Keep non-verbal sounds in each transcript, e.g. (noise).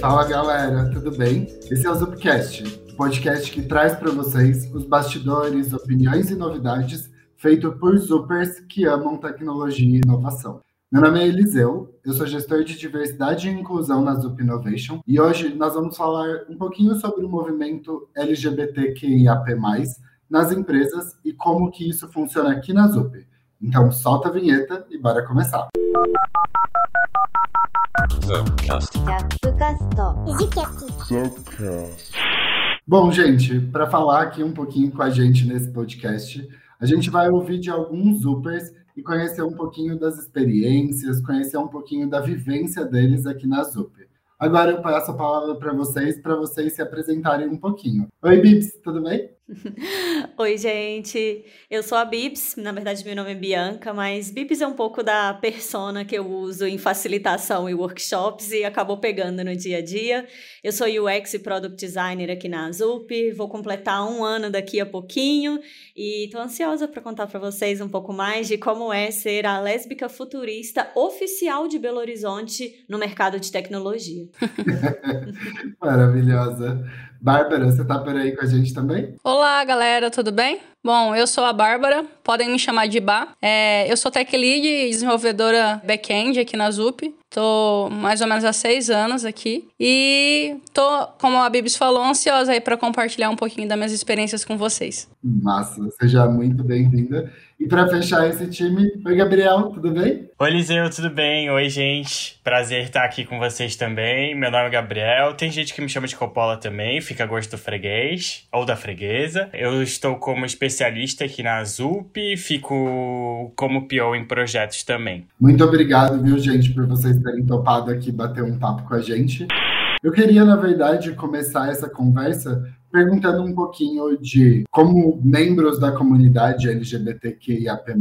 Fala galera, tudo bem? Esse é o Zupcast, o podcast que traz para vocês os bastidores, opiniões e novidades feito por Zupers que amam tecnologia e inovação. Meu nome é Eliseu, eu sou gestor de diversidade e inclusão na Zup Innovation e hoje nós vamos falar um pouquinho sobre o movimento LGBTQIAP+, nas empresas e como que isso funciona aqui na Zup. Então solta a vinheta e bora começar. Bom, gente, para falar aqui um pouquinho com a gente nesse podcast, a gente vai ouvir de alguns Zupers e conhecer um pouquinho das experiências, conhecer um pouquinho da vivência deles aqui na Zup. Agora eu passo a palavra para vocês, para vocês se apresentarem um pouquinho. Oi, Bibs, tudo bem? (laughs) Oi, gente. Eu sou a Bibs, na verdade meu nome é Bianca, mas Bibs é um pouco da persona que eu uso em facilitação e workshops e acabou pegando no dia a dia. Eu sou UX e Product Designer aqui na Azup, vou completar um ano daqui a pouquinho e estou ansiosa para contar para vocês um pouco mais de como é ser a lésbica futurista oficial de Belo Horizonte no mercado de tecnologia. (laughs) (laughs) Maravilhosa. Bárbara, você tá por aí com a gente também? Olá, galera, tudo bem? Bom, eu sou a Bárbara, podem me chamar de Bá. É, eu sou tech lead e desenvolvedora back-end aqui na ZUP. Tô mais ou menos há seis anos aqui. E tô, como a Bibis falou, ansiosa aí para compartilhar um pouquinho das minhas experiências com vocês. Massa, seja muito bem-vinda. E para fechar esse time, oi Gabriel, tudo bem? Oi Liseu, tudo bem? Oi gente, prazer estar aqui com vocês também. Meu nome é Gabriel, tem gente que me chama de Coppola também, fica a gosto do freguês ou da freguesa. Eu estou como especialista aqui na ZUP e fico como PO em projetos também. Muito obrigado, viu gente, por vocês terem topado aqui bater um papo com a gente. Eu queria, na verdade, começar essa conversa perguntando um pouquinho de como membros da comunidade LGBTQIAP+,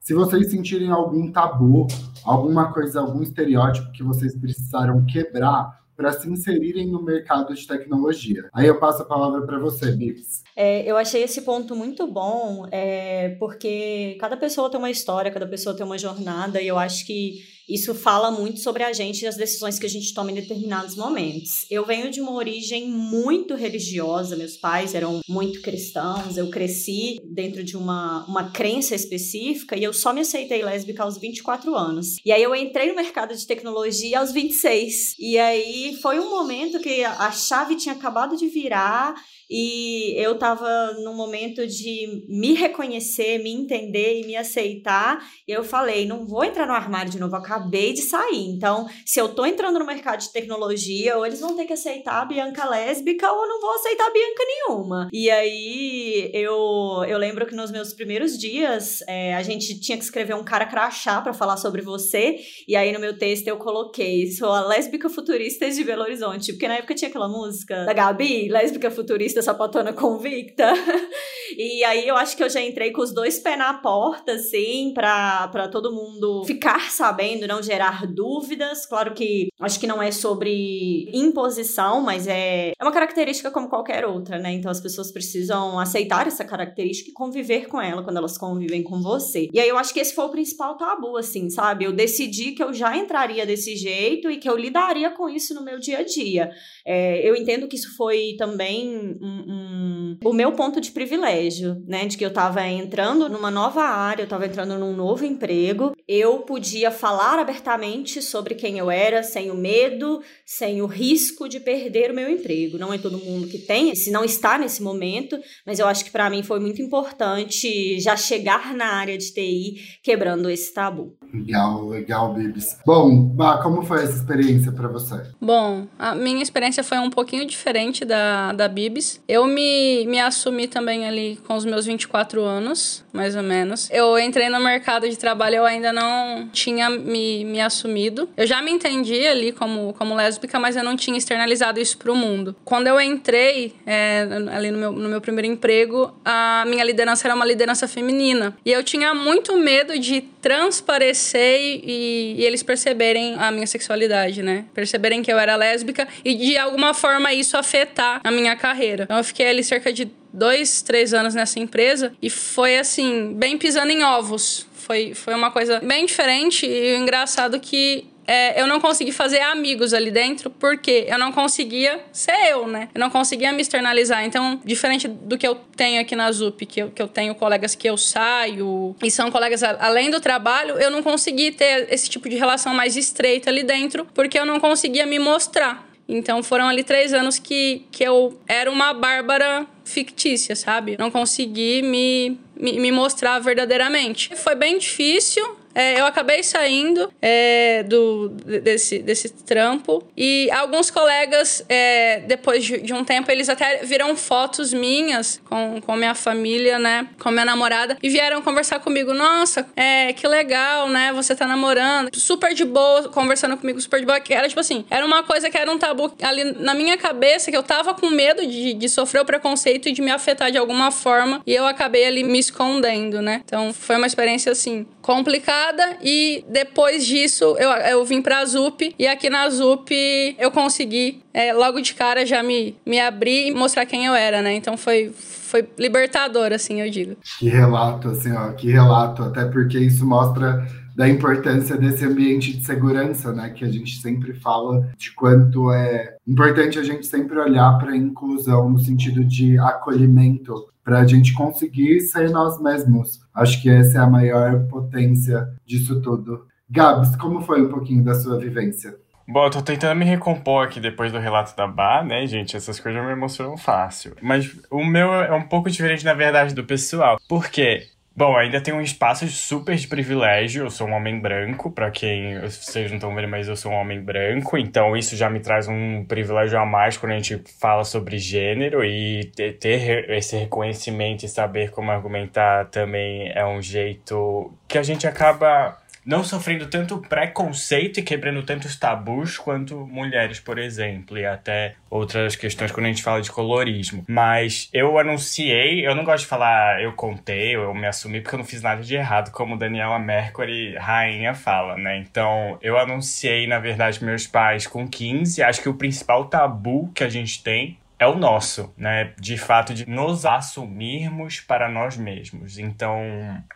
se vocês sentirem algum tabu, alguma coisa, algum estereótipo que vocês precisaram quebrar para se inserirem no mercado de tecnologia. Aí eu passo a palavra para você, Bix. É, eu achei esse ponto muito bom, é, porque cada pessoa tem uma história, cada pessoa tem uma jornada, e eu acho que isso fala muito sobre a gente e as decisões que a gente toma em determinados momentos. Eu venho de uma origem muito religiosa, meus pais eram muito cristãos, eu cresci dentro de uma, uma crença específica e eu só me aceitei lésbica aos 24 anos. E aí eu entrei no mercado de tecnologia aos 26. E aí foi um momento que a chave tinha acabado de virar e eu estava num momento de me reconhecer, me entender e me aceitar. E eu falei, não vou entrar no armário de novo, acabei de sair. Então, se eu tô entrando no mercado de tecnologia, ou eles vão ter que aceitar a Bianca lésbica, ou eu não vou aceitar a Bianca nenhuma. E aí, eu, eu lembro que nos meus primeiros dias, é, a gente tinha que escrever um cara crachá para falar sobre você. E aí, no meu texto, eu coloquei, sou a lésbica futurista de Belo Horizonte. Porque na época tinha aquela música da Gabi, lésbica futurista sapatona convicta. (laughs) e aí, eu acho que eu já entrei com os dois pés na porta, assim, pra, pra todo mundo ficar sabendo, não gerar dúvidas. Claro que acho que não é sobre imposição, mas é, é uma característica como qualquer outra, né? Então as pessoas precisam aceitar essa característica e conviver com ela quando elas convivem com você. E aí eu acho que esse foi o principal tabu, assim, sabe? Eu decidi que eu já entraria desse jeito e que eu lidaria com isso no meu dia a dia. É, eu entendo que isso foi também um, um, o meu ponto de privilégio, né? De que eu tava entrando numa nova área, eu tava entrando num novo emprego, eu podia falar abertamente sobre quem eu era, sem o medo, sem o risco de perder o meu emprego. Não é todo mundo que tem, se não está nesse momento, mas eu acho que para mim foi muito importante já chegar na área de TI quebrando esse tabu. Legal, legal, Bibis. Bom, bah, como foi essa experiência para você? Bom, a minha experiência foi um pouquinho diferente da, da Bibis. Eu me, me assumi também ali com os meus 24 anos, mais ou menos. Eu entrei no mercado de trabalho, eu ainda não tinha me, me assumido. Eu já me entendi ali como, como lésbica, mas eu não tinha externalizado isso pro mundo. Quando eu entrei é, ali no meu, no meu primeiro emprego, a minha liderança era uma liderança feminina. E eu tinha muito medo de transparecer e, e eles perceberem a minha sexualidade, né? Perceberem que eu era lésbica e de alguma forma isso afetar a minha carreira. Então eu fiquei ali cerca de dois, três anos nessa empresa e foi assim, bem pisando em ovos. Foi, foi uma coisa bem diferente e engraçado que é, eu não consegui fazer amigos ali dentro porque eu não conseguia ser eu, né? Eu não conseguia me externalizar. Então, diferente do que eu tenho aqui na ZUP, que eu, que eu tenho colegas que eu saio e são colegas além do trabalho, eu não consegui ter esse tipo de relação mais estreita ali dentro porque eu não conseguia me mostrar. Então foram ali três anos que, que eu era uma Bárbara fictícia, sabe? Não consegui me, me, me mostrar verdadeiramente. Foi bem difícil, é, eu acabei saindo é, do, desse, desse trampo e alguns colegas, é, depois de, de, um tempo, eles até viram fotos minhas com, com minha família, né? Com minha namorada e vieram conversar comigo. Nossa, é, que legal, né? Você tá namorando. Super de boa, conversando comigo, super de boa. Que era tipo assim, era uma coisa que era um tabu ali na minha cabeça que eu tava com medo de, de sofrer o preconceito e de me afetar de alguma forma e eu acabei ali me escondendo, né? Então foi uma experiência assim complicada e depois disso eu, eu vim pra ZUP e aqui na ZUP eu consegui é, logo de cara já me, me abrir e mostrar quem eu era, né? Então foi, foi libertador, assim, eu digo. Que relato, assim, ó, que relato, até porque isso mostra da importância desse ambiente de segurança, né? Que a gente sempre fala de quanto é importante a gente sempre olhar para a inclusão no sentido de acolhimento, para a gente conseguir ser nós mesmos. Acho que essa é a maior potência disso tudo. Gabs, como foi um pouquinho da sua vivência? Bom, eu tô tentando me recompor aqui depois do relato da Bar, né, gente? Essas coisas me emocionam fácil. Mas o meu é um pouco diferente, na verdade, do pessoal. Por quê? Bom, ainda tem um espaço super de privilégio. Eu sou um homem branco, para quem vocês não estão vendo, mas eu sou um homem branco, então isso já me traz um privilégio a mais quando a gente fala sobre gênero e ter, ter esse reconhecimento e saber como argumentar também é um jeito que a gente acaba não sofrendo tanto preconceito e quebrando tantos tabus quanto mulheres, por exemplo, e até outras questões quando a gente fala de colorismo. Mas eu anunciei, eu não gosto de falar eu contei, eu me assumi porque eu não fiz nada de errado, como Daniela Mercury, rainha, fala, né? Então, eu anunciei, na verdade, meus pais com 15. Acho que o principal tabu que a gente tem é o nosso, né? De fato, de nos assumirmos para nós mesmos. Então,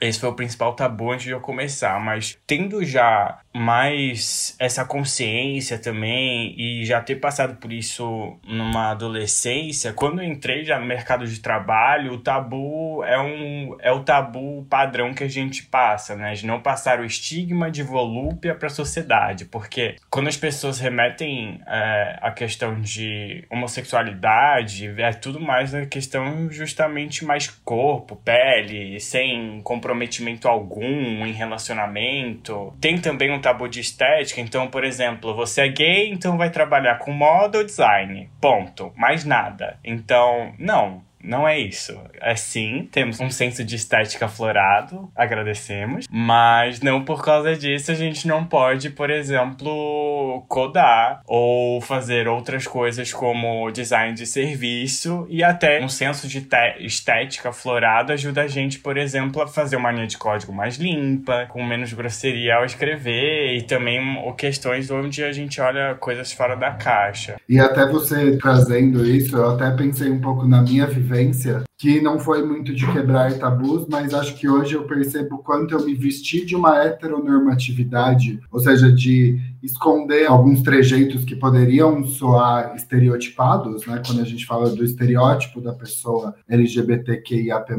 esse foi o principal tabu antes de eu começar. Mas tendo já mais essa consciência também e já ter passado por isso numa adolescência, quando eu entrei já no mercado de trabalho, o tabu é um é o tabu padrão que a gente passa, né? De não passar o estigma de volúpia para a sociedade, porque quando as pessoas remetem é, a questão de homossexualidade, é tudo mais a questão justamente mais corpo, pele, sem comprometimento algum em relacionamento. Tem também um tabu de estética. Então, por exemplo, você é gay, então vai trabalhar com moda ou design. Ponto. Mais nada. Então, não. Não é isso. É sim, temos um senso de estética aflorado, agradecemos, mas não por causa disso a gente não pode, por exemplo, codar ou fazer outras coisas como design de serviço e até um senso de estética aflorado ajuda a gente, por exemplo, a fazer uma linha de código mais limpa, com menos grosseria ao escrever e também questões onde a gente olha coisas fora da caixa. E até você trazendo isso, eu até pensei um pouco na minha vivência vivência que não foi muito de quebrar tabus, mas acho que hoje eu percebo quanto eu me vesti de uma heteronormatividade, ou seja, de esconder alguns trejeitos que poderiam soar estereotipados, né? Quando a gente fala do estereótipo da pessoa LGBTQIAP+,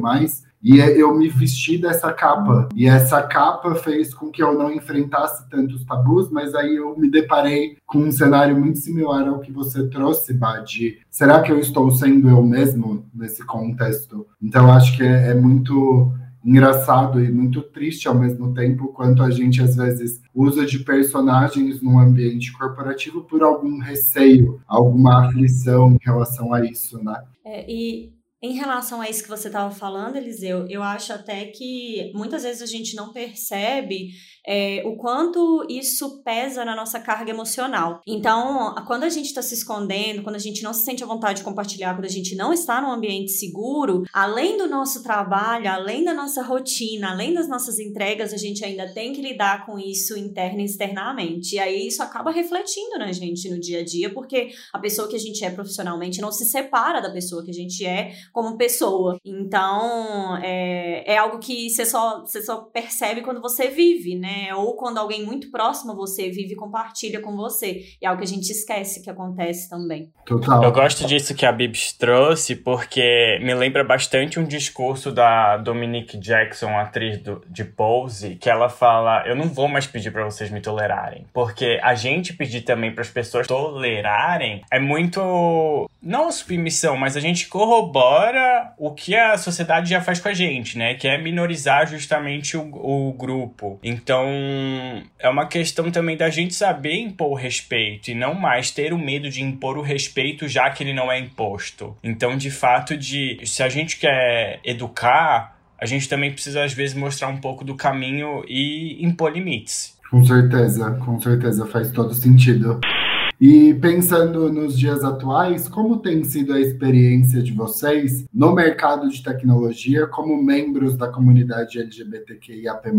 e é, eu me vesti dessa capa. E essa capa fez com que eu não enfrentasse tantos tabus, mas aí eu me deparei com um cenário muito similar ao que você trouxe, Badi. Será que eu estou sendo eu mesmo nesse contexto? Então, acho que é, é muito engraçado e muito triste ao mesmo tempo quanto a gente às vezes usa de personagens num ambiente corporativo por algum receio, alguma aflição em relação a isso, né? É, e em relação a isso que você estava falando, Eliseu, eu acho até que muitas vezes a gente não percebe é, o quanto isso pesa na nossa carga emocional. Então, quando a gente está se escondendo, quando a gente não se sente à vontade de compartilhar, quando a gente não está num ambiente seguro, além do nosso trabalho, além da nossa rotina, além das nossas entregas, a gente ainda tem que lidar com isso interna e externamente. E aí isso acaba refletindo na gente no dia a dia, porque a pessoa que a gente é profissionalmente não se separa da pessoa que a gente é como pessoa. Então, é, é algo que você só, você só percebe quando você vive, né? Né? Ou quando alguém muito próximo a você vive e compartilha com você. E é algo que a gente esquece que acontece também. Total. Eu gosto disso que a Bibs trouxe, porque me lembra bastante um discurso da Dominique Jackson, atriz do, de Pose, que ela fala: Eu não vou mais pedir para vocês me tolerarem. Porque a gente pedir também para as pessoas tolerarem é muito. Não submissão, mas a gente corrobora o que a sociedade já faz com a gente, né? Que é minorizar justamente o, o grupo. Então, é uma questão também da gente saber impor o respeito e não mais ter o medo de impor o respeito já que ele não é imposto. Então, de fato, de se a gente quer educar, a gente também precisa às vezes mostrar um pouco do caminho e impor limites. Com certeza, com certeza faz todo sentido. E pensando nos dias atuais, como tem sido a experiência de vocês no mercado de tecnologia como membros da comunidade LGBTQIAP+,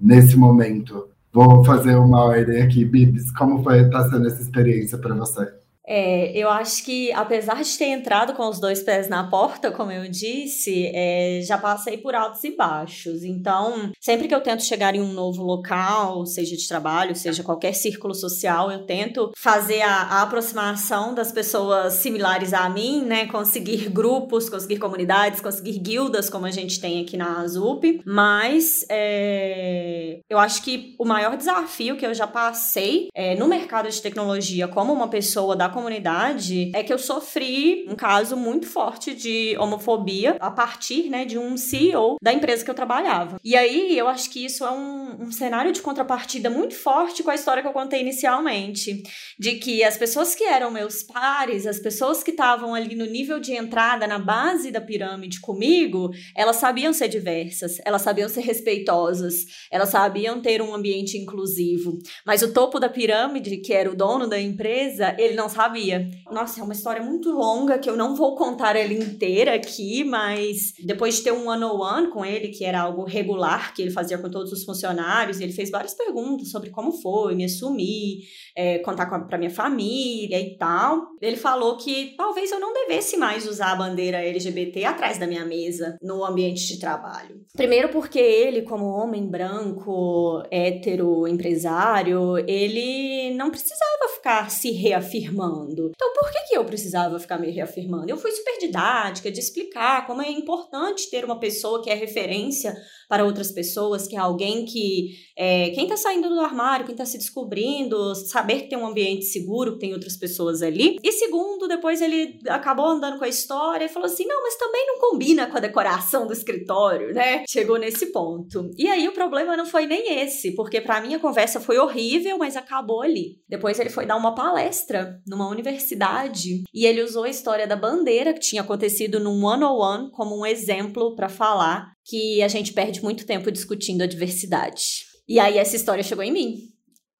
nesse momento? Vou fazer uma ordem aqui, Bibs, como foi tá sendo essa experiência para você? É, eu acho que, apesar de ter entrado com os dois pés na porta, como eu disse, é, já passei por altos e baixos. Então, sempre que eu tento chegar em um novo local, seja de trabalho, seja qualquer círculo social, eu tento fazer a, a aproximação das pessoas similares a mim, né? Conseguir grupos, conseguir comunidades, conseguir guildas, como a gente tem aqui na Azup. Mas é, eu acho que o maior desafio que eu já passei é, no mercado de tecnologia, como uma pessoa da comunidade é que eu sofri um caso muito forte de homofobia a partir, né, de um CEO da empresa que eu trabalhava. E aí eu acho que isso é um, um cenário de contrapartida muito forte com a história que eu contei inicialmente, de que as pessoas que eram meus pares, as pessoas que estavam ali no nível de entrada, na base da pirâmide comigo, elas sabiam ser diversas, elas sabiam ser respeitosas, elas sabiam ter um ambiente inclusivo. Mas o topo da pirâmide, que era o dono da empresa, ele não sabia sabia. Nossa, é uma história muito longa que eu não vou contar ela inteira aqui, mas depois de ter um one-on-one com ele, que era algo regular que ele fazia com todos os funcionários, ele fez várias perguntas sobre como foi me assumir, é, contar para minha família e tal. Ele falou que talvez eu não devesse mais usar a bandeira LGBT atrás da minha mesa no ambiente de trabalho. Primeiro porque ele, como homem branco, hétero, empresário, ele não precisava ficar se reafirmando. Então, por que, que eu precisava ficar me reafirmando? Eu fui super didática de explicar como é importante ter uma pessoa que é referência para outras pessoas, que é alguém que. É, quem está saindo do armário, quem está se descobrindo, saber que tem um ambiente seguro, que tem outras pessoas ali. E segundo, depois ele acabou andando com a história e falou assim: não, mas também não combina com a decoração do escritório, né? Chegou nesse ponto. E aí o problema não foi nem esse, porque para mim a conversa foi horrível, mas acabou ali. Depois ele foi dar uma palestra numa universidade e ele usou a história da bandeira que tinha acontecido num one-on-one como um exemplo para falar que a gente perde muito tempo discutindo a diversidade. E aí essa história chegou em mim.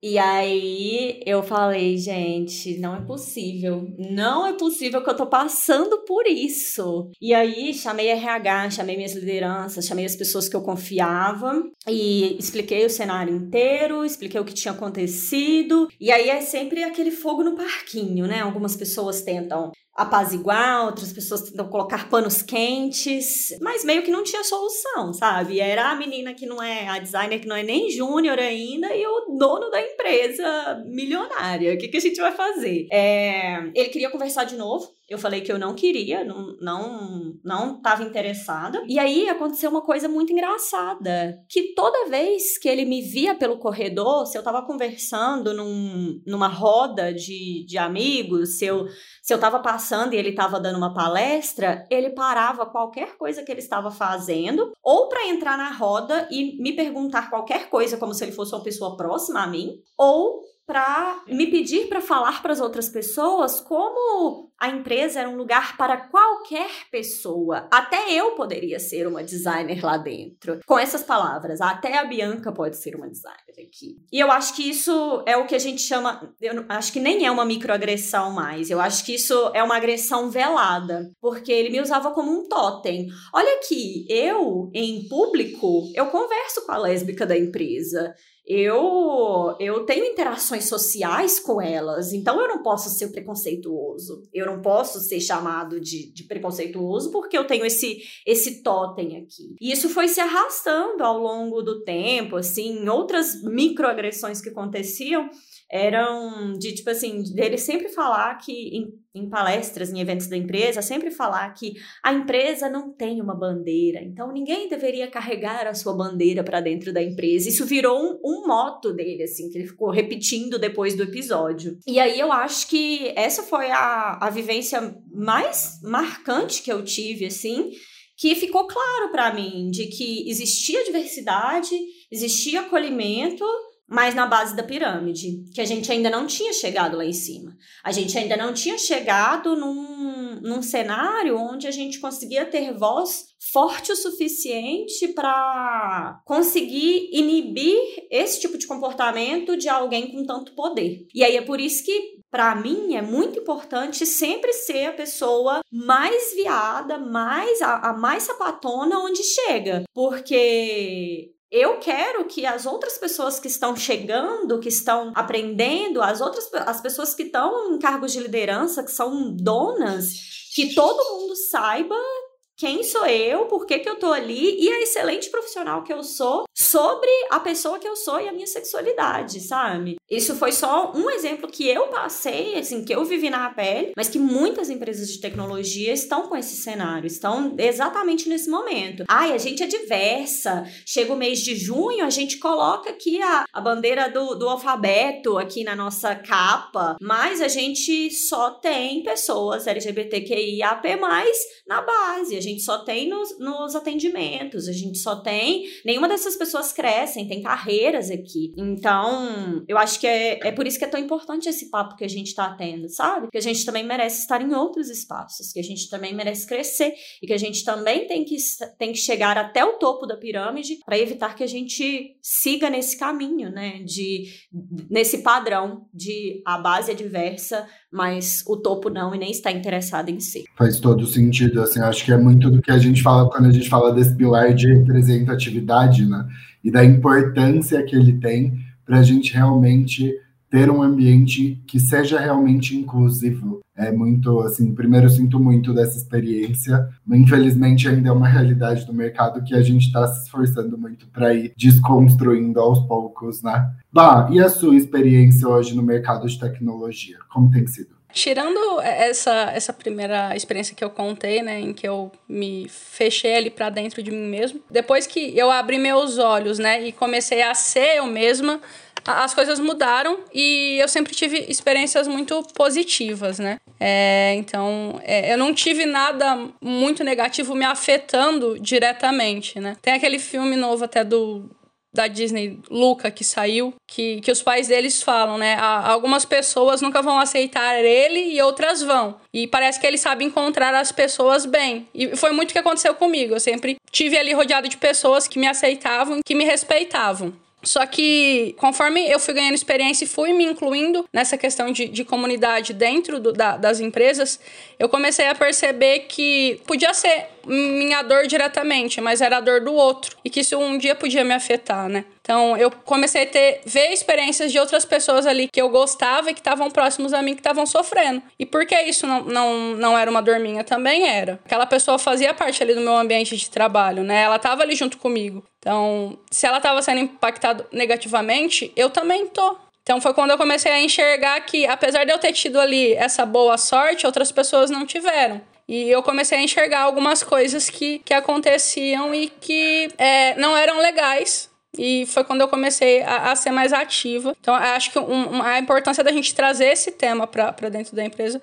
E aí eu falei, gente, não é possível. Não é possível que eu tô passando por isso. E aí chamei RH, chamei minhas lideranças, chamei as pessoas que eu confiava e expliquei o cenário inteiro, expliquei o que tinha acontecido. E aí é sempre aquele fogo no parquinho, né? Algumas pessoas tentam apaziguar, outras pessoas tentam colocar panos quentes, mas meio que não tinha solução, sabe? Era a menina que não é, a designer que não é nem júnior ainda e o dono da empresa milionária. O que, que a gente vai fazer? É, ele queria conversar de novo, eu falei que eu não queria, não não não estava interessada. E aí aconteceu uma coisa muito engraçada, que toda vez que ele me via pelo corredor, se eu estava conversando num, numa roda de, de amigos, se eu se eu estava passando e ele estava dando uma palestra, ele parava qualquer coisa que ele estava fazendo, ou para entrar na roda e me perguntar qualquer coisa como se ele fosse uma pessoa próxima a mim, ou para me pedir para falar para as outras pessoas como a empresa era um lugar para qualquer pessoa. Até eu poderia ser uma designer lá dentro. Com essas palavras, até a Bianca pode ser uma designer aqui. E eu acho que isso é o que a gente chama, eu acho que nem é uma microagressão mais. Eu acho que isso é uma agressão velada, porque ele me usava como um totem. Olha aqui, eu em público, eu converso com a lésbica da empresa. Eu eu tenho interações sociais com elas, então eu não posso ser preconceituoso. Eu não posso ser chamado de, de preconceituoso porque eu tenho esse esse totem aqui. E isso foi se arrastando ao longo do tempo, assim, outras microagressões que aconteciam eram de tipo assim, dele sempre falar que em, em, palestras, em eventos da empresa, sempre falar que a empresa não tem uma bandeira, então ninguém deveria carregar a sua bandeira para dentro da empresa. Isso virou um, um moto dele, assim, que ele ficou repetindo depois do episódio. E aí eu acho que essa foi a, a vivência mais marcante que eu tive, assim, que ficou claro para mim de que existia diversidade, existia acolhimento mas na base da pirâmide, que a gente ainda não tinha chegado lá em cima. A gente ainda não tinha chegado num, num cenário onde a gente conseguia ter voz forte o suficiente para conseguir inibir esse tipo de comportamento de alguém com tanto poder. E aí é por isso que para mim é muito importante sempre ser a pessoa mais viada, mais a, a mais sapatona onde chega, porque eu quero que as outras pessoas que estão chegando, que estão aprendendo, as outras as pessoas que estão em cargos de liderança, que são donas, que todo mundo saiba quem sou eu, por que, que eu tô ali e a excelente profissional que eu sou sobre a pessoa que eu sou e a minha sexualidade, sabe? Isso foi só um exemplo que eu passei, assim, que eu vivi na pele, mas que muitas empresas de tecnologia estão com esse cenário, estão exatamente nesse momento. Ai, a gente é diversa, chega o mês de junho, a gente coloca aqui a, a bandeira do, do alfabeto aqui na nossa capa, mas a gente só tem pessoas LGBTQIAP+, na base gente só tem nos, nos atendimentos, a gente só tem. Nenhuma dessas pessoas crescem, tem carreiras aqui. Então, eu acho que é, é por isso que é tão importante esse papo que a gente tá tendo, sabe? Que a gente também merece estar em outros espaços, que a gente também merece crescer e que a gente também tem que, tem que chegar até o topo da pirâmide para evitar que a gente siga nesse caminho, né? De, nesse padrão de a base é diversa, mas o topo não e nem está interessado em si. Faz todo sentido, assim, acho que é muito do que a gente fala quando a gente fala desse pilar de representatividade, né? E da importância que ele tem para a gente realmente ter um ambiente que seja realmente inclusivo. É muito, assim, primeiro eu sinto muito dessa experiência, infelizmente ainda é uma realidade do mercado que a gente está se esforçando muito para ir desconstruindo aos poucos, né? Bah, e a sua experiência hoje no mercado de tecnologia? Como tem sido? Tirando essa, essa primeira experiência que eu contei, né, em que eu me fechei ali para dentro de mim mesmo, depois que eu abri meus olhos, né, e comecei a ser eu mesma, as coisas mudaram e eu sempre tive experiências muito positivas, né? É, então, é, eu não tive nada muito negativo me afetando diretamente, né? Tem aquele filme novo até do da Disney, Luca, que saiu, que, que os pais deles falam, né? Algumas pessoas nunca vão aceitar ele e outras vão. E parece que ele sabe encontrar as pessoas bem. E foi muito o que aconteceu comigo. Eu sempre tive ali rodeado de pessoas que me aceitavam, que me respeitavam. Só que conforme eu fui ganhando experiência e fui me incluindo nessa questão de, de comunidade dentro do, da, das empresas, eu comecei a perceber que podia ser minha dor diretamente, mas era a dor do outro. E que isso um dia podia me afetar, né? Então eu comecei a ter, ver experiências de outras pessoas ali que eu gostava e que estavam próximos a mim que estavam sofrendo. E por que isso não, não, não era uma dor minha? Também era. Aquela pessoa fazia parte ali do meu ambiente de trabalho, né? Ela estava ali junto comigo. Então, se ela estava sendo impactada negativamente, eu também tô. Então foi quando eu comecei a enxergar que, apesar de eu ter tido ali essa boa sorte, outras pessoas não tiveram. E eu comecei a enxergar algumas coisas que, que aconteciam e que é, não eram legais. E foi quando eu comecei a, a ser mais ativa. Então, acho que um, a importância da gente trazer esse tema para dentro da empresa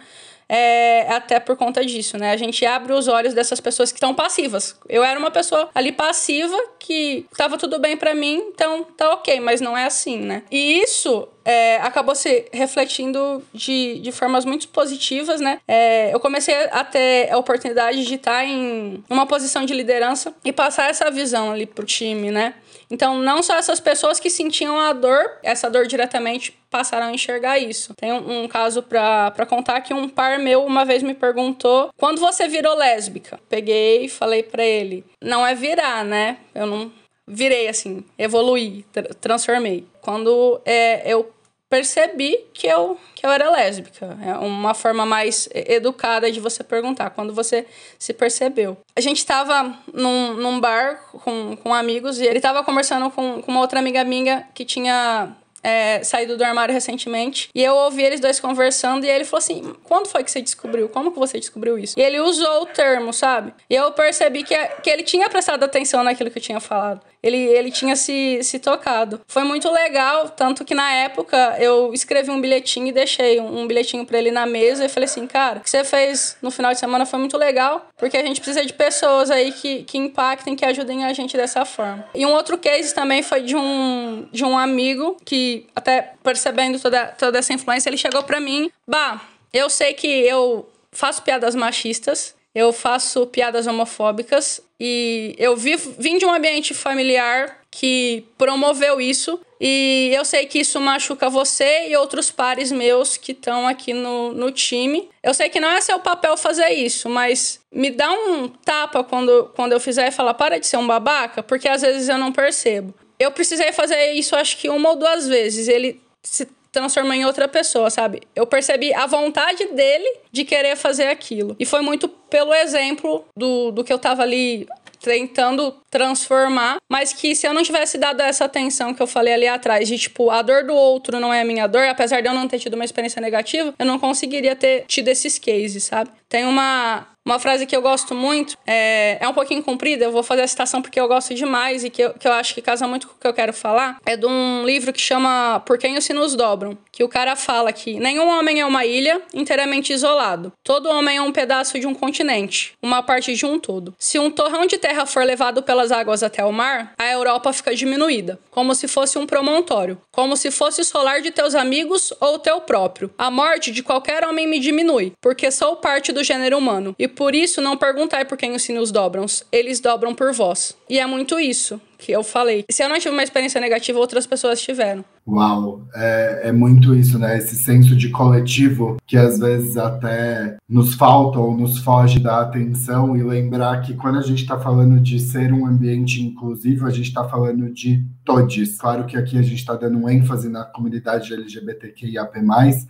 é, até por conta disso, né? A gente abre os olhos dessas pessoas que estão passivas. Eu era uma pessoa ali passiva que tava tudo bem para mim, então tá ok, mas não é assim, né? E isso é, acabou se refletindo de, de formas muito positivas, né? É, eu comecei a ter a oportunidade de estar em uma posição de liderança e passar essa visão ali pro time, né? Então, não só essas pessoas que sentiam a dor, essa dor diretamente, passaram a enxergar isso. Tem um, um caso pra, pra contar que um par meu uma vez me perguntou: quando você virou lésbica? Peguei e falei pra ele: não é virar, né? Eu não virei assim, evoluí, tra transformei. Quando é, eu percebi que eu, que eu era lésbica. É uma forma mais educada de você perguntar, quando você se percebeu. A gente estava num, num bar com, com amigos e ele estava conversando com, com uma outra amiga minha que tinha é, saído do armário recentemente. E eu ouvi eles dois conversando e ele falou assim: quando foi que você descobriu? Como que você descobriu isso? E ele usou o termo, sabe? E eu percebi que, que ele tinha prestado atenção naquilo que eu tinha falado. Ele, ele tinha se, se tocado. Foi muito legal, tanto que na época eu escrevi um bilhetinho e deixei um, um bilhetinho para ele na mesa e falei assim: cara, o que você fez no final de semana foi muito legal, porque a gente precisa de pessoas aí que, que impactem, que ajudem a gente dessa forma. E um outro case também foi de um, de um amigo que até percebendo toda, toda essa influência, ele chegou para mim, bah, eu sei que eu faço piadas machistas, eu faço piadas homofóbicas e eu vivo, vim de um ambiente familiar que promoveu isso e eu sei que isso machuca você e outros pares meus que estão aqui no, no time. Eu sei que não é seu papel fazer isso, mas me dá um tapa quando, quando eu fizer e falar para de ser um babaca, porque às vezes eu não percebo. Eu precisei fazer isso acho que uma ou duas vezes. Ele se transformou em outra pessoa, sabe? Eu percebi a vontade dele de querer fazer aquilo. E foi muito pelo exemplo do, do que eu tava ali tentando transformar, mas que se eu não tivesse dado essa atenção que eu falei ali atrás, de tipo, a dor do outro não é a minha dor, apesar de eu não ter tido uma experiência negativa, eu não conseguiria ter tido esses cases, sabe? Tem uma, uma frase que eu gosto muito, é, é um pouquinho comprida, eu vou fazer a citação porque eu gosto demais e que eu, que eu acho que casa muito com o que eu quero falar. É de um livro que chama Por Quem os Sinos Dobram, que o cara fala que nenhum homem é uma ilha inteiramente isolado. Todo homem é um pedaço de um continente, uma parte de um todo. Se um torrão de terra for levado pelas águas até o mar, a Europa fica diminuída, como se fosse um promontório, como se fosse o solar de teus amigos ou teu próprio. A morte de qualquer homem me diminui, porque sou parte do gênero humano e por isso não perguntai por quem os sinos dobram, eles dobram por vós. E é muito isso que eu falei. Se eu não tive uma experiência negativa, outras pessoas tiveram. Uau, é, é muito isso, né? Esse senso de coletivo que às vezes até nos falta ou nos foge da atenção e lembrar que quando a gente está falando de ser um ambiente inclusivo, a gente está falando de todos. Claro que aqui a gente está dando um ênfase na comunidade LGBTQIAP+,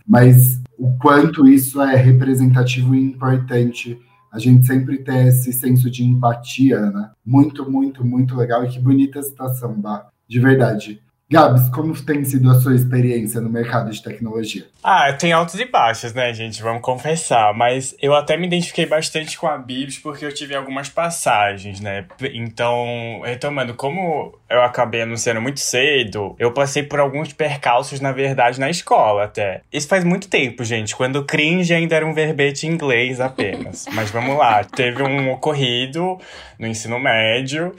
mas o quanto isso é representativo e importante a gente sempre ter esse senso de empatia, né? Muito, muito, muito legal. E que bonita citação, Bah. De verdade. Gabs, como tem sido a sua experiência no mercado de tecnologia? Ah, tem altos e baixos, né, gente? Vamos confessar. Mas eu até me identifiquei bastante com a Bibs porque eu tive algumas passagens, né? Então, retomando, como eu acabei anunciando muito cedo, eu passei por alguns percalços, na verdade, na escola até. Isso faz muito tempo, gente, quando cringe ainda era um verbete em inglês apenas. Mas vamos lá, teve um ocorrido no ensino médio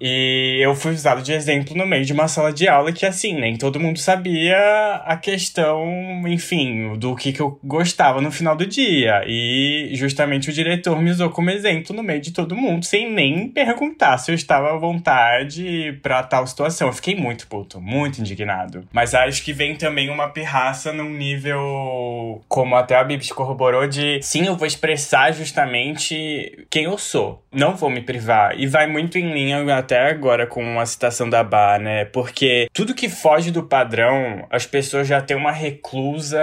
e eu fui usado de exemplo no meio de uma sala de aula que, assim, nem todo mundo sabia a questão, enfim, do que, que eu gostava no final do dia. E justamente o diretor me usou como exemplo no meio de todo mundo, sem nem perguntar se eu estava à vontade para tal situação. Eu fiquei muito puto, muito indignado. Mas acho que vem também uma pirraça num nível, como até a Bibs corroborou, de sim, eu vou expressar justamente quem eu sou. Não vou me privar. E vai muito em linha até agora com a citação da Bar, né? Porque tudo que foge do padrão, as pessoas já têm uma reclusa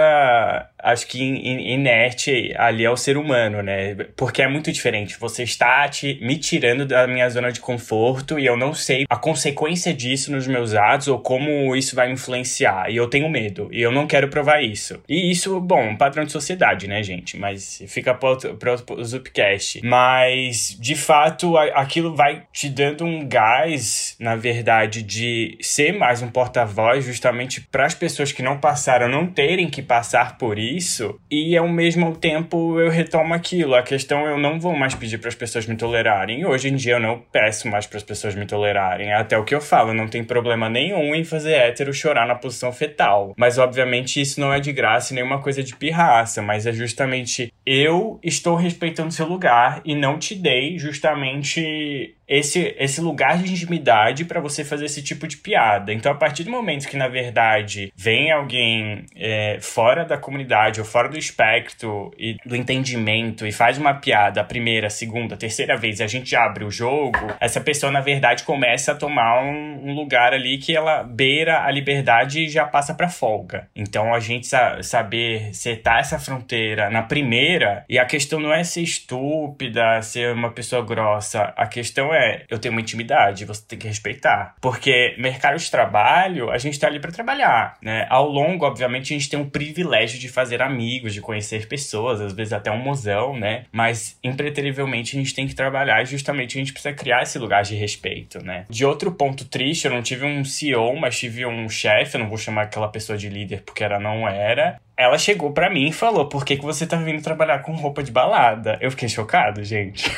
acho que inerte ali ao ser humano, né? Porque é muito diferente. Você está te, me tirando da minha zona de conforto e eu não sei a consequência disso nos meus atos ou como isso vai influenciar. E eu tenho medo. E eu não quero provar isso. E isso, bom, padrão de sociedade, né, gente? Mas fica para o Zupcast. Mas, de fato, aquilo vai te dando um gás, na verdade, de ser mais um porta-voz justamente para as pessoas que não passaram não terem que passar por isso e ao mesmo tempo eu retomo aquilo. A questão eu não vou mais pedir para as pessoas me tolerarem. Hoje em dia eu não peço mais para as pessoas me tolerarem. É até o que eu falo, não tem problema nenhum em fazer hétero chorar na posição fetal. Mas obviamente isso não é de graça nem uma coisa de pirraça, mas é justamente eu estou respeitando seu lugar e não te dei justamente justamente esse, esse lugar de intimidade para você fazer esse tipo de piada. Então, a partir do momento que, na verdade, vem alguém é, fora da comunidade ou fora do espectro e do entendimento e faz uma piada a primeira, a segunda, a terceira vez e a gente abre o jogo, essa pessoa, na verdade, começa a tomar um, um lugar ali que ela beira a liberdade e já passa para folga. Então, a gente sa saber setar essa fronteira na primeira, e a questão não é ser estúpida, ser uma pessoa grossa, a questão é é, eu tenho uma intimidade, você tem que respeitar. Porque mercado de trabalho, a gente tá ali para trabalhar, né? Ao longo, obviamente, a gente tem um privilégio de fazer amigos, de conhecer pessoas, às vezes até um mozão, né? Mas, impreterivelmente, a gente tem que trabalhar e justamente a gente precisa criar esse lugar de respeito, né? De outro ponto triste, eu não tive um CEO, mas tive um chefe, eu não vou chamar aquela pessoa de líder porque ela não era, ela chegou para mim e falou: Por que, que você tá vindo trabalhar com roupa de balada? Eu fiquei chocado, gente.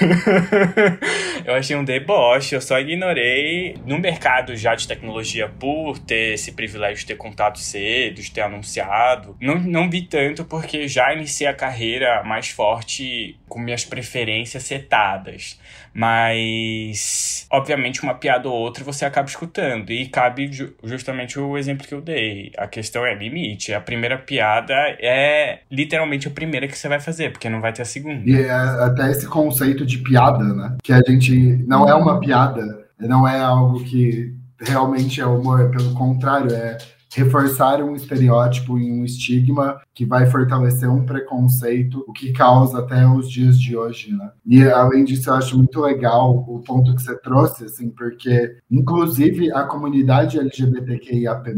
(laughs) eu achei um deboche, eu só ignorei. No mercado já de tecnologia, por ter esse privilégio de ter contato cedo, de ter anunciado, não, não vi tanto porque já iniciei a carreira mais forte com minhas preferências setadas. Mas, obviamente, uma piada ou outra você acaba escutando. E cabe ju justamente o exemplo que eu dei. A questão é limite. A primeira piada é literalmente a primeira que você vai fazer, porque não vai ter a segunda. E é até esse conceito de piada, né? Que a gente não é uma piada, não é algo que realmente é humor, pelo contrário, é reforçar um estereótipo e um estigma que vai fortalecer um preconceito, o que causa até os dias de hoje, né? E além disso, eu acho muito legal o ponto que você trouxe, assim, porque inclusive a comunidade LGBTQIAP+,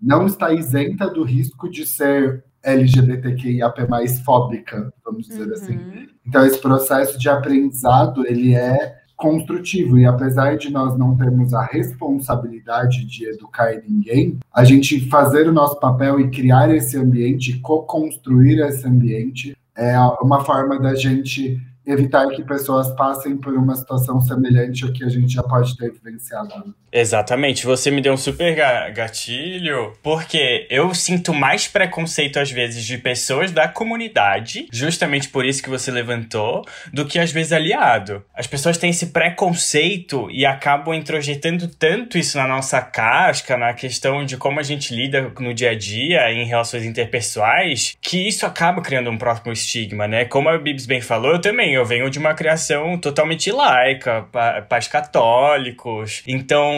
não está isenta do risco de ser LGBTQIAP+, fóbica, vamos dizer assim. uhum. assim. Então, esse processo de aprendizado, ele é construtivo. E apesar de nós não termos a responsabilidade de educar ninguém, a gente fazer o nosso papel e criar esse ambiente, co-construir esse ambiente, é uma forma da gente evitar que pessoas passem por uma situação semelhante ao que a gente já pode ter vivenciado. Exatamente, você me deu um super gatilho, porque eu sinto mais preconceito às vezes de pessoas da comunidade, justamente por isso que você levantou, do que às vezes aliado. As pessoas têm esse preconceito e acabam introjetando tanto isso na nossa casca, na questão de como a gente lida no dia a dia em relações interpessoais, que isso acaba criando um próximo estigma, né? Como a Bibs bem falou, eu também eu venho de uma criação totalmente laica, pais católicos. Então,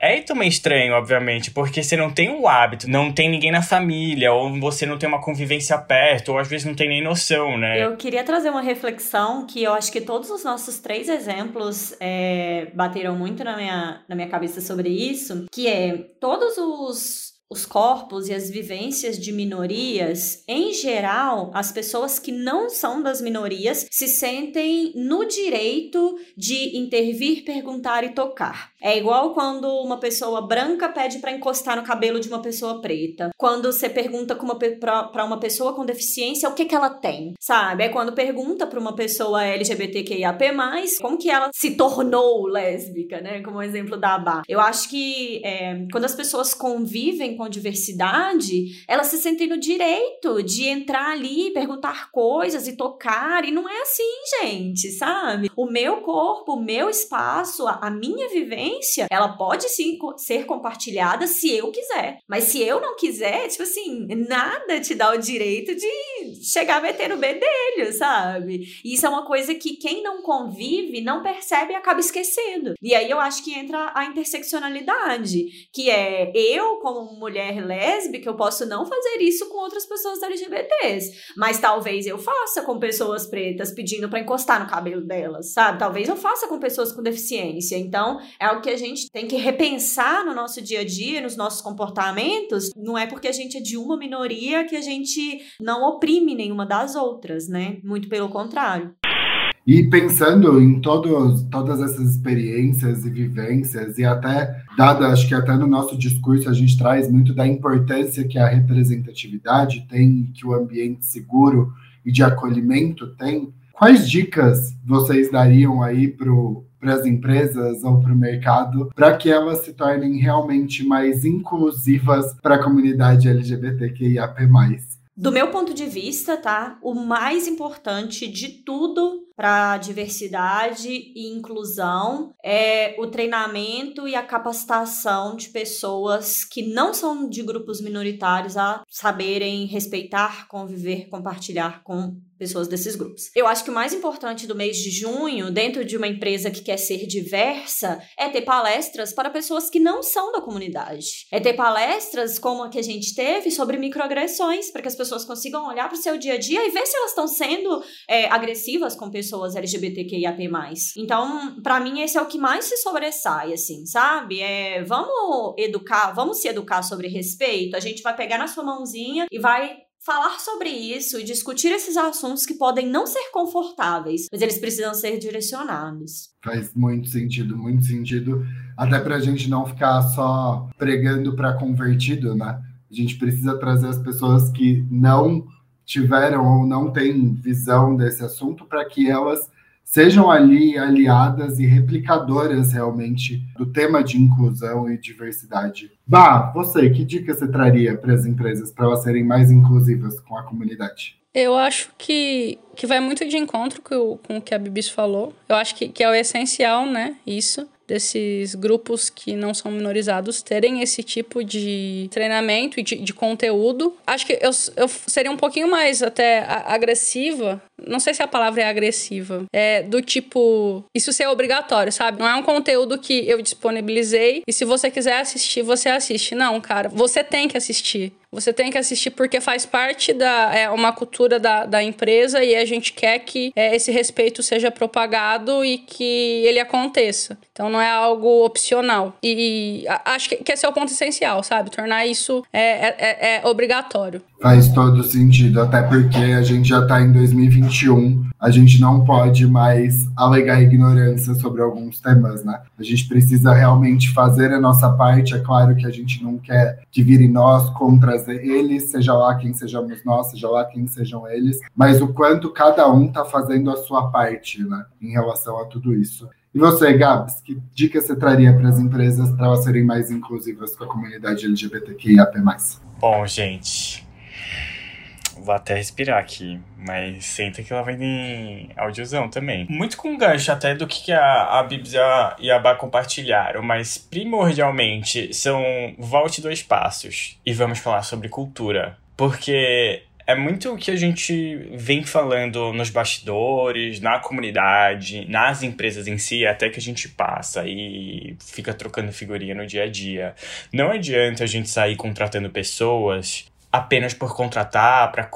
é também estranho, obviamente, porque você não tem o hábito, não tem ninguém na família, ou você não tem uma convivência perto, ou às vezes não tem nem noção, né? Eu queria trazer uma reflexão que eu acho que todos os nossos três exemplos é, bateram muito na minha, na minha cabeça sobre isso, que é todos os os corpos e as vivências de minorias, em geral, as pessoas que não são das minorias se sentem no direito de intervir, perguntar e tocar. É igual quando uma pessoa branca pede para encostar no cabelo de uma pessoa preta. Quando você pergunta para uma pessoa com deficiência o que, que ela tem, sabe? É quando pergunta para uma pessoa LGBTQIAP+, como que ela se tornou lésbica, né? Como exemplo da Abá. Eu acho que é, quando as pessoas convivem com diversidade, elas se sentem no direito de entrar ali, perguntar coisas e tocar. E não é assim, gente, sabe? O meu corpo, o meu espaço, a, a minha vivência, ela pode sim ser compartilhada se eu quiser. Mas se eu não quiser, tipo assim, nada te dá o direito de chegar metendo o bedelho, sabe? E isso é uma coisa que quem não convive não percebe e acaba esquecendo. E aí eu acho que entra a interseccionalidade, que é eu, como mulher lésbica, eu posso não fazer isso com outras pessoas LGBTs, mas talvez eu faça com pessoas pretas pedindo para encostar no cabelo delas, sabe? Talvez eu faça com pessoas com deficiência. Então, é algo que a gente tem que repensar no nosso dia a dia, nos nossos comportamentos. Não é porque a gente é de uma minoria que a gente não oprime nenhuma das outras, né? Muito pelo contrário. E pensando em todos, todas essas experiências e vivências, e até, dada, acho que até no nosso discurso a gente traz muito da importância que a representatividade tem, que o ambiente seguro e de acolhimento tem, quais dicas vocês dariam aí para as empresas ou para o mercado para que elas se tornem realmente mais inclusivas para a comunidade LGBTQIAP+. Do meu ponto de vista, tá? O mais importante de tudo para diversidade e inclusão é o treinamento e a capacitação de pessoas que não são de grupos minoritários a saberem respeitar, conviver, compartilhar com pessoas desses grupos. Eu acho que o mais importante do mês de junho, dentro de uma empresa que quer ser diversa, é ter palestras para pessoas que não são da comunidade. É ter palestras como a que a gente teve sobre microagressões, para que as pessoas consigam olhar para o seu dia a dia e ver se elas estão sendo é, agressivas com pessoas LGBTQIAP+. Então, para mim, esse é o que mais se sobressai, assim, sabe? É, vamos educar, vamos se educar sobre respeito, a gente vai pegar na sua mãozinha e vai falar sobre isso e discutir esses assuntos que podem não ser confortáveis, mas eles precisam ser direcionados. Faz muito sentido, muito sentido, até para a gente não ficar só pregando para convertido, né? A gente precisa trazer as pessoas que não tiveram ou não têm visão desse assunto para que elas sejam ali aliadas e replicadoras realmente do tema de inclusão e diversidade. Bah, você, que dica você traria para as empresas para elas serem mais inclusivas com a comunidade? Eu acho que, que vai muito de encontro com, com o que a Bibis falou. Eu acho que, que é o essencial, né? Isso desses grupos que não são minorizados terem esse tipo de treinamento e de, de conteúdo. Acho que eu, eu seria um pouquinho mais até agressiva. Não sei se a palavra é agressiva. É do tipo, isso ser obrigatório, sabe? Não é um conteúdo que eu disponibilizei e se você quiser assistir, você assiste. Não, cara, você tem que assistir. Você tem que assistir porque faz parte da é, uma cultura da, da empresa e a gente quer que é, esse respeito seja propagado e que ele aconteça. Então não é algo opcional. E, e acho que, que esse é o ponto essencial, sabe? Tornar isso é, é, é, é obrigatório. Faz todo sentido, até porque a gente já está em 2021, a gente não pode mais alegar ignorância sobre alguns temas, né? A gente precisa realmente fazer a nossa parte. É claro que a gente não quer que vire nós contra eles, seja lá quem sejamos nós, seja lá quem sejam eles, mas o quanto cada um está fazendo a sua parte, né? Em relação a tudo isso. E você, Gabs, que dica você traria para as empresas para elas serem mais inclusivas com a comunidade LGBTQIAP+. Bom, gente, Vou até respirar aqui, mas senta que ela vai em audiozão também. Muito com gancho até do que a, a Bibs e a, e a Bá compartilharam, mas primordialmente são volte dois passos e vamos falar sobre cultura. Porque é muito o que a gente vem falando nos bastidores, na comunidade, nas empresas em si, até que a gente passa e fica trocando figurinha no dia a dia. Não adianta a gente sair contratando pessoas apenas por contratar, para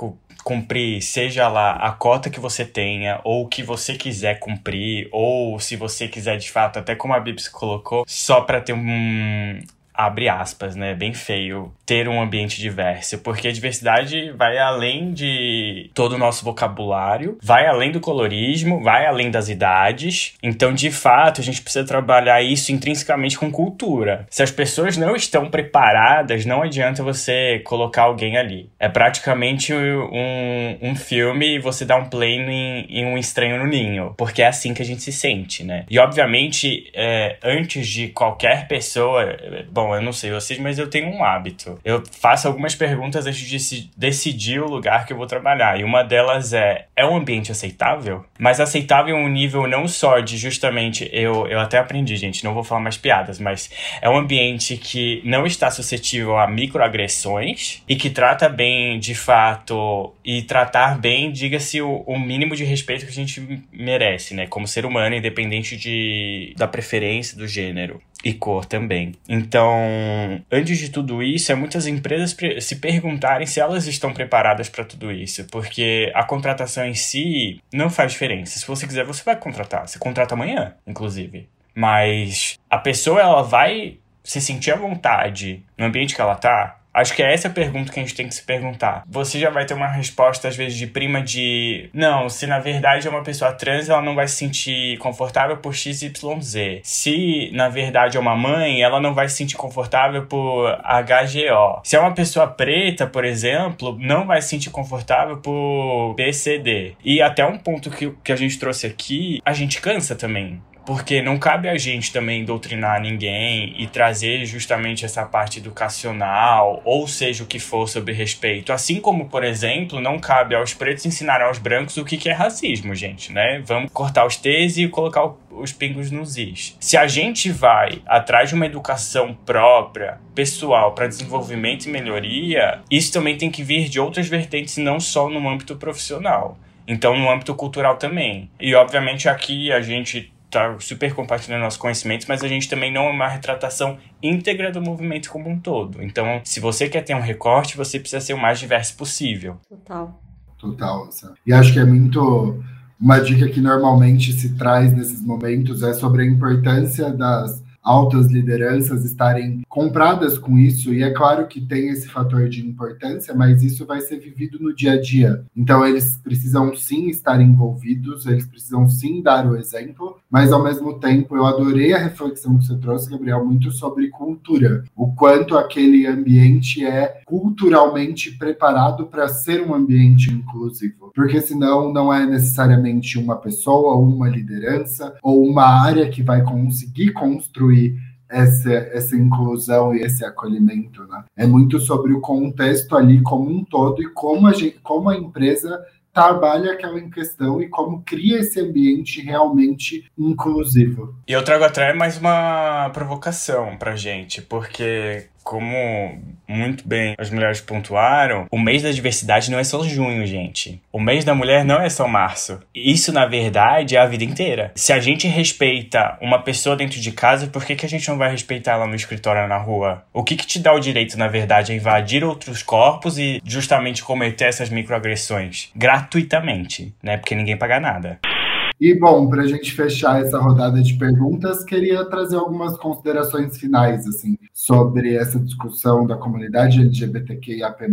cumprir, seja lá a cota que você tenha, ou que você quiser cumprir, ou se você quiser de fato, até como a Bibs colocou, só para ter um, abre aspas, né, bem feio, ter um ambiente diverso, porque a diversidade vai além de todo o nosso vocabulário, vai além do colorismo, vai além das idades. Então, de fato, a gente precisa trabalhar isso intrinsecamente com cultura. Se as pessoas não estão preparadas, não adianta você colocar alguém ali. É praticamente um, um filme e você dá um play em, em, um estranho no ninho, porque é assim que a gente se sente, né? E, obviamente, é, antes de qualquer pessoa, bom, Bom, eu não sei vocês, mas eu tenho um hábito. Eu faço algumas perguntas antes de decidir o lugar que eu vou trabalhar. E uma delas é: é um ambiente aceitável? Mas aceitável um nível não só de justamente. Eu, eu até aprendi, gente, não vou falar mais piadas, mas é um ambiente que não está suscetível a microagressões e que trata bem de fato. E tratar bem, diga-se, o, o mínimo de respeito que a gente merece, né? Como ser humano, independente de, da preferência do gênero e cor também. Então, antes de tudo isso, é muitas empresas se perguntarem se elas estão preparadas para tudo isso, porque a contratação em si não faz diferença. Se você quiser, você vai contratar. Você contrata amanhã, inclusive. Mas a pessoa ela vai se sentir à vontade no ambiente que ela tá, Acho que é essa a pergunta que a gente tem que se perguntar. Você já vai ter uma resposta, às vezes, de prima de. Não, se na verdade é uma pessoa trans, ela não vai se sentir confortável por XYZ. Se na verdade é uma mãe, ela não vai se sentir confortável por HGO. Se é uma pessoa preta, por exemplo, não vai se sentir confortável por PCD. E até um ponto que, que a gente trouxe aqui, a gente cansa também porque não cabe a gente também doutrinar ninguém e trazer justamente essa parte educacional, ou seja o que for sobre respeito. Assim como, por exemplo, não cabe aos pretos ensinar aos brancos o que é racismo, gente, né? Vamos cortar os T's e colocar os pingos nos is. Se a gente vai atrás de uma educação própria, pessoal, para desenvolvimento e melhoria, isso também tem que vir de outras vertentes, não só no âmbito profissional. Então, no âmbito cultural também. E, obviamente, aqui a gente tá super compartilhando nossos conhecimentos, mas a gente também não é uma retratação íntegra do movimento como um todo. Então, se você quer ter um recorte, você precisa ser o mais diverso possível. Total. Total. E acho que é muito. Uma dica que normalmente se traz nesses momentos é sobre a importância das altas lideranças estarem compradas com isso, e é claro que tem esse fator de importância, mas isso vai ser vivido no dia a dia. Então, eles precisam sim estar envolvidos, eles precisam sim dar o exemplo, mas ao mesmo tempo, eu adorei a reflexão que você trouxe, Gabriel, muito sobre cultura, o quanto aquele ambiente é culturalmente preparado para ser um ambiente inclusivo, porque senão não é necessariamente uma pessoa, uma liderança, ou uma área que vai conseguir construir construir essa, essa inclusão e esse acolhimento, né? É muito sobre o contexto ali como um todo e como a, gente, como a empresa trabalha aquela em questão e como cria esse ambiente realmente inclusivo. E eu trago até mais uma provocação pra gente, porque como muito bem as mulheres pontuaram, o mês da diversidade não é só junho, gente. O mês da mulher não é só março. Isso, na verdade, é a vida inteira. Se a gente respeita uma pessoa dentro de casa, por que, que a gente não vai respeitar ela no escritório na rua? O que, que te dá o direito, na verdade, a invadir outros corpos e justamente cometer essas microagressões? Gratuitamente, né? Porque ninguém paga nada. E, bom, para a gente fechar essa rodada de perguntas, queria trazer algumas considerações finais, assim, sobre essa discussão da comunidade LGBTQIAP+,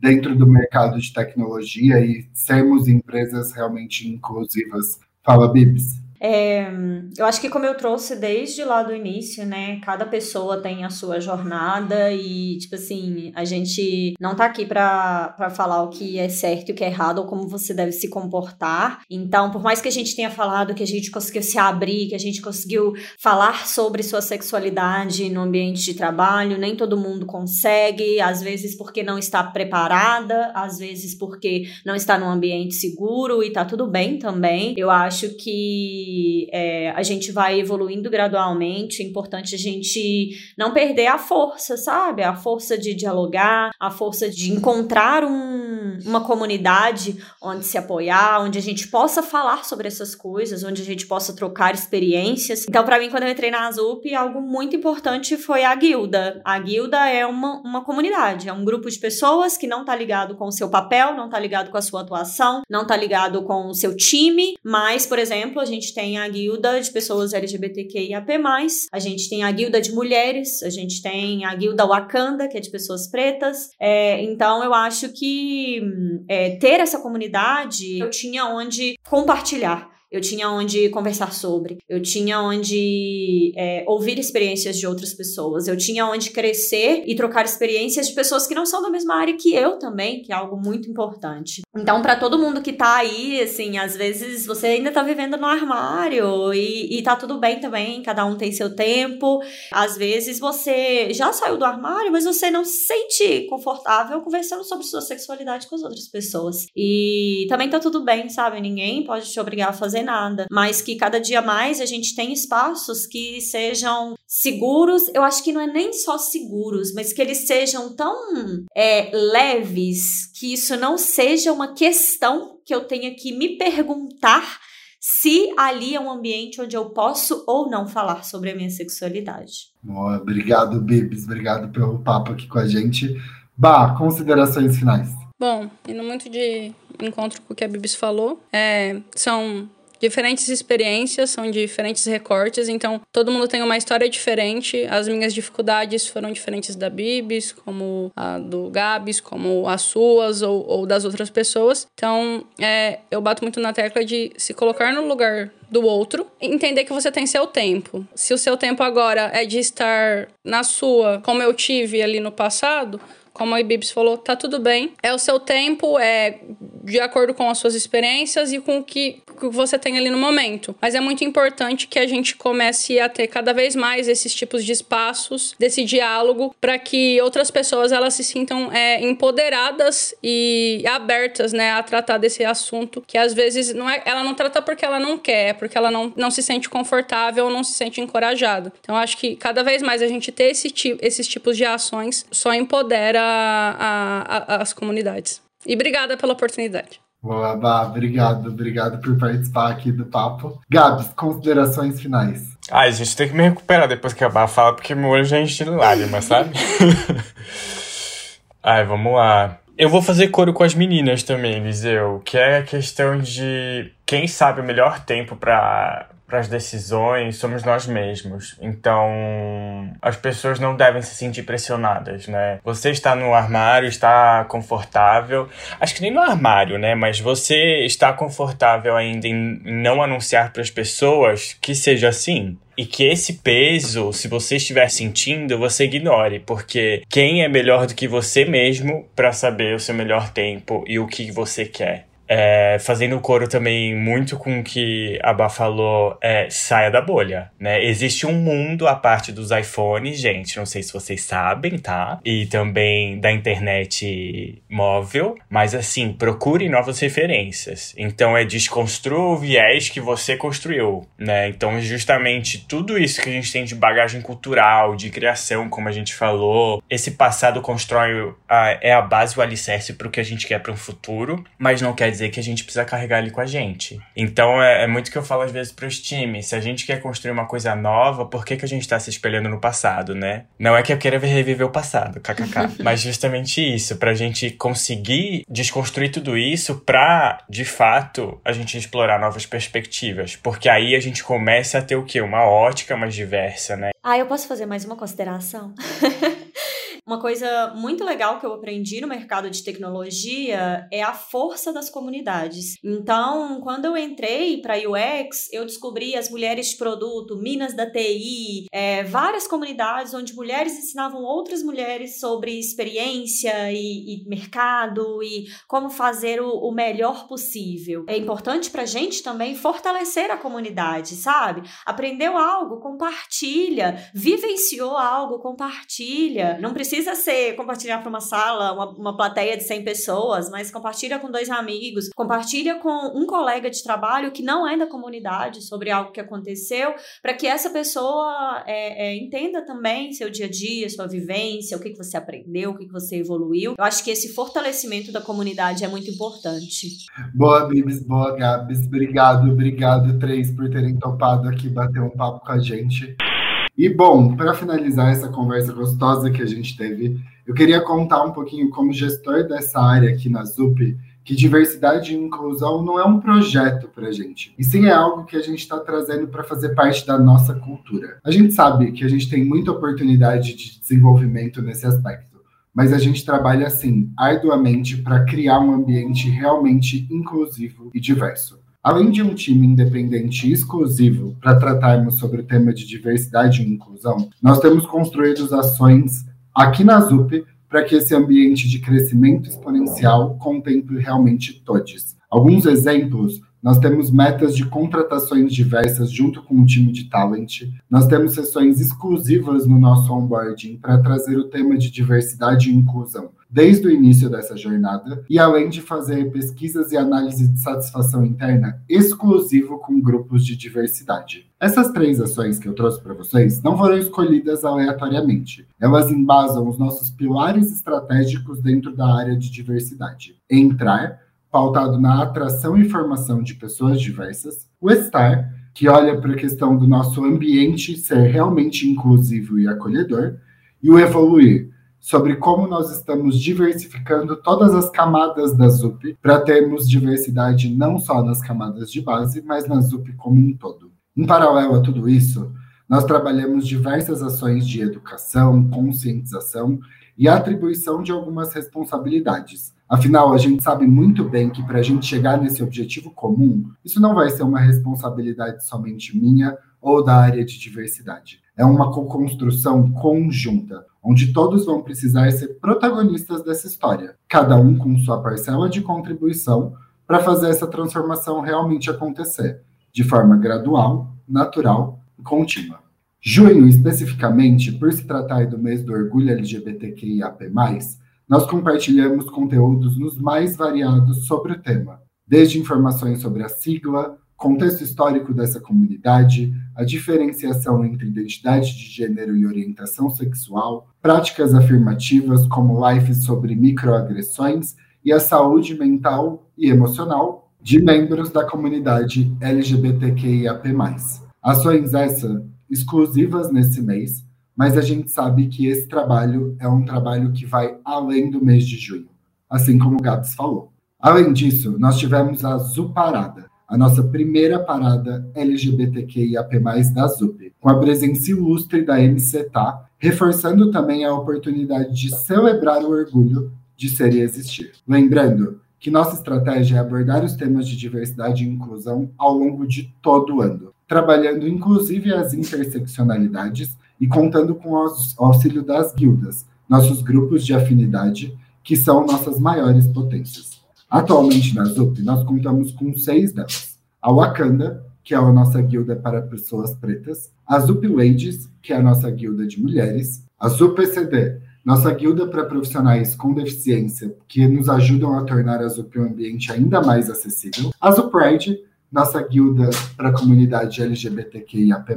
dentro do mercado de tecnologia e sermos empresas realmente inclusivas. Fala, Bibs. É, eu acho que como eu trouxe desde lá do início, né? Cada pessoa tem a sua jornada e, tipo assim, a gente não tá aqui pra, pra falar o que é certo e o que é errado ou como você deve se comportar. Então, por mais que a gente tenha falado que a gente conseguiu se abrir, que a gente conseguiu falar sobre sua sexualidade no ambiente de trabalho, nem todo mundo consegue, às vezes porque não está preparada, às vezes porque não está num ambiente seguro e tá tudo bem também. Eu acho que é, a gente vai evoluindo gradualmente. É importante a gente não perder a força, sabe? A força de dialogar, a força de encontrar um, uma comunidade onde se apoiar, onde a gente possa falar sobre essas coisas, onde a gente possa trocar experiências. Então, para mim, quando eu entrei na Azup, algo muito importante foi a guilda. A guilda é uma, uma comunidade, é um grupo de pessoas que não tá ligado com o seu papel, não tá ligado com a sua atuação, não tá ligado com o seu time, mas, por exemplo, a gente tem tem a guilda de pessoas LGBTQIAP+, a gente tem a guilda de mulheres, a gente tem a guilda Wakanda, que é de pessoas pretas. É, então, eu acho que é, ter essa comunidade, eu tinha onde compartilhar eu tinha onde conversar sobre, eu tinha onde é, ouvir experiências de outras pessoas, eu tinha onde crescer e trocar experiências de pessoas que não são da mesma área que eu também, que é algo muito importante. Então, para todo mundo que tá aí, assim, às vezes você ainda tá vivendo no armário e, e tá tudo bem também, cada um tem seu tempo. Às vezes você já saiu do armário, mas você não se sente confortável conversando sobre sua sexualidade com as outras pessoas. E também tá tudo bem, sabe? Ninguém pode te obrigar a fazer fazer nada, mas que cada dia mais a gente tem espaços que sejam seguros. Eu acho que não é nem só seguros, mas que eles sejam tão é, leves que isso não seja uma questão que eu tenha que me perguntar se ali é um ambiente onde eu posso ou não falar sobre a minha sexualidade. Boa, obrigado, Bibs. Obrigado pelo papo aqui com a gente. Bah, considerações finais. Bom, indo muito de encontro com o que a Bibis falou, é, são diferentes experiências, são diferentes recortes, então todo mundo tem uma história diferente. As minhas dificuldades foram diferentes da Bibis, como a do Gabs, como as suas ou, ou das outras pessoas. Então é, eu bato muito na tecla de se colocar no lugar do outro, entender que você tem seu tempo. Se o seu tempo agora é de estar na sua, como eu tive ali no passado, como a Ibibs falou, tá tudo bem. É o seu tempo, é de acordo com as suas experiências e com o que, que você tem ali no momento. Mas é muito importante que a gente comece a ter cada vez mais esses tipos de espaços, desse diálogo, para que outras pessoas elas se sintam é, empoderadas e abertas, né, a tratar desse assunto que às vezes não é, ela não trata porque ela não quer, é porque ela não, não se sente confortável ou não se sente encorajada. Então acho que cada vez mais a gente ter esse, esses tipos de ações só empodera a, a, as comunidades. E obrigada pela oportunidade. Boa, Bá, obrigado, obrigado por participar aqui do papo. Gabs, considerações finais. Ai, a gente tem que me recuperar depois que a Bá fala, porque meu olho já enche de lágrimas, sabe? (laughs) Ai, vamos lá. Eu vou fazer coro com as meninas também, Eliseu, que é a questão de quem sabe o melhor tempo para para as decisões somos nós mesmos. Então, as pessoas não devem se sentir pressionadas, né? Você está no armário, está confortável. Acho que nem no armário, né? Mas você está confortável ainda em não anunciar para as pessoas que seja assim. E que esse peso, se você estiver sentindo, você ignore, porque quem é melhor do que você mesmo para saber o seu melhor tempo e o que você quer? É, fazendo coro também muito com o que a Bá falou, é, saia da bolha, né? Existe um mundo à parte dos iPhones, gente, não sei se vocês sabem, tá? E também da internet móvel, mas assim, procure novas referências. Então é desconstrua o viés que você construiu, né? Então justamente tudo isso que a gente tem de bagagem cultural, de criação, como a gente falou, esse passado constrói a, é a base, o alicerce para o que a gente quer para um futuro, mas não quer dizer dizer que a gente precisa carregar ele com a gente. Então é, é muito que eu falo às vezes para os times: se a gente quer construir uma coisa nova, por que, que a gente está se espelhando no passado, né? Não é que eu queira reviver o passado, kkk. (laughs) mas justamente isso, para a gente conseguir desconstruir tudo isso para, de fato, a gente explorar novas perspectivas. Porque aí a gente começa a ter o quê? Uma ótica mais diversa, né? Ah, eu posso fazer mais uma consideração? (laughs) Uma coisa muito legal que eu aprendi no mercado de tecnologia é a força das comunidades. Então, quando eu entrei para UX, eu descobri as mulheres de produto, Minas da TI, é, várias comunidades onde mulheres ensinavam outras mulheres sobre experiência e, e mercado e como fazer o, o melhor possível. É importante para a gente também fortalecer a comunidade, sabe? Aprendeu algo, compartilha, vivenciou algo, compartilha. Não precisa precisa ser compartilhar para uma sala, uma, uma plateia de 100 pessoas, mas compartilha com dois amigos, compartilha com um colega de trabalho que não é da comunidade sobre algo que aconteceu, para que essa pessoa é, é, entenda também seu dia a dia, sua vivência, o que, que você aprendeu, o que, que você evoluiu. Eu acho que esse fortalecimento da comunidade é muito importante. Boa, Bibs, boa, Gabs. Obrigado, obrigado, três, por terem topado aqui bater um papo com a gente. E bom, para finalizar essa conversa gostosa que a gente teve, eu queria contar um pouquinho como gestor dessa área aqui na ZUP, que diversidade e inclusão não é um projeto para a gente, e sim é algo que a gente está trazendo para fazer parte da nossa cultura. A gente sabe que a gente tem muita oportunidade de desenvolvimento nesse aspecto, mas a gente trabalha assim, arduamente, para criar um ambiente realmente inclusivo e diverso. Além de um time independente e exclusivo para tratarmos sobre o tema de diversidade e inclusão, nós temos construído ações aqui na ZUP para que esse ambiente de crescimento exponencial contemple realmente todos. Alguns exemplos nós temos metas de contratações diversas junto com o time de talent. Nós temos sessões exclusivas no nosso onboarding para trazer o tema de diversidade e inclusão desde o início dessa jornada, e além de fazer pesquisas e análise de satisfação interna exclusivo com grupos de diversidade. Essas três ações que eu trouxe para vocês não foram escolhidas aleatoriamente. Elas embasam os nossos pilares estratégicos dentro da área de diversidade. Entrar, pautado na atração e formação de pessoas diversas, o estar, que olha para a questão do nosso ambiente ser realmente inclusivo e acolhedor, e o evoluir, sobre como nós estamos diversificando todas as camadas da ZUP para termos diversidade não só nas camadas de base, mas na ZUP como um todo. Em paralelo a tudo isso, nós trabalhamos diversas ações de educação, conscientização e atribuição de algumas responsabilidades. Afinal, a gente sabe muito bem que para a gente chegar nesse objetivo comum, isso não vai ser uma responsabilidade somente minha ou da área de diversidade. É uma co-construção conjunta, onde todos vão precisar ser protagonistas dessa história, cada um com sua parcela de contribuição para fazer essa transformação realmente acontecer, de forma gradual, natural e contínua. Junho, especificamente, por se tratar do mês do orgulho LGBTQIAP+, nós compartilhamos conteúdos nos mais variados sobre o tema, desde informações sobre a sigla, contexto histórico dessa comunidade, a diferenciação entre identidade de gênero e orientação sexual, práticas afirmativas como lives sobre microagressões e a saúde mental e emocional de membros da comunidade LGBTQIAP+. Ações essas exclusivas nesse mês, mas a gente sabe que esse trabalho é um trabalho que vai além do mês de junho, assim como o Gabs falou. Além disso, nós tivemos a Zuparada, a nossa primeira parada LGBTQIAP+, da ZUP, com a presença ilustre da MCTA, reforçando também a oportunidade de celebrar o orgulho de ser e existir. Lembrando que nossa estratégia é abordar os temas de diversidade e inclusão ao longo de todo o ano, trabalhando inclusive as interseccionalidades e contando com o auxílio das guildas, nossos grupos de afinidade, que são nossas maiores potências. Atualmente na ZUP, nós contamos com seis delas. A Wakanda, que é a nossa guilda para pessoas pretas, a ZUP Ladies, que é a nossa guilda de mulheres, a ZUP ECD, nossa guilda para profissionais com deficiência, que nos ajudam a tornar a ZUP um ambiente ainda mais acessível, a ZUP nossa guilda para a comunidade LGBTQIAP+,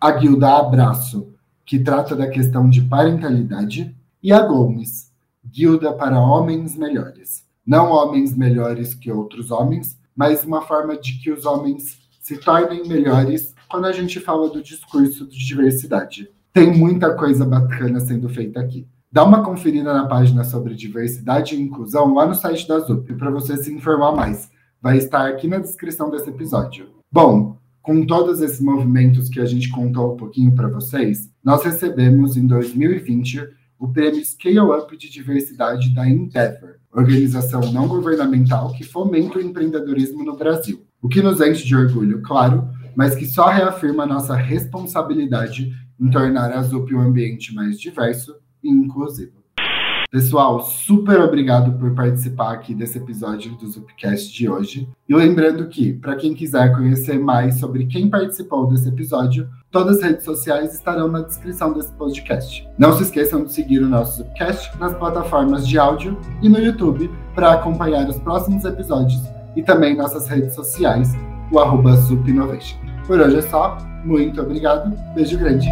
a guilda Abraço, que trata da questão de parentalidade, e a Gomes, guilda para homens melhores. Não homens melhores que outros homens, mas uma forma de que os homens se tornem melhores quando a gente fala do discurso de diversidade. Tem muita coisa bacana sendo feita aqui. Dá uma conferida na página sobre diversidade e inclusão lá no site da ZUP para você se informar mais vai estar aqui na descrição desse episódio. Bom, com todos esses movimentos que a gente contou um pouquinho para vocês, nós recebemos em 2020 o prêmio Scale Up de Diversidade da Endeavor, organização não governamental que fomenta o empreendedorismo no Brasil. O que nos enche de orgulho, claro, mas que só reafirma nossa responsabilidade em tornar a ZUP um ambiente mais diverso e inclusivo. Pessoal, super obrigado por participar aqui desse episódio do Zupcast de hoje. E lembrando que, para quem quiser conhecer mais sobre quem participou desse episódio, todas as redes sociais estarão na descrição desse podcast. Não se esqueçam de seguir o nosso Zupcast nas plataformas de áudio e no YouTube para acompanhar os próximos episódios e também nossas redes sociais, o arroba Zup Por hoje é só. Muito obrigado. Beijo grande.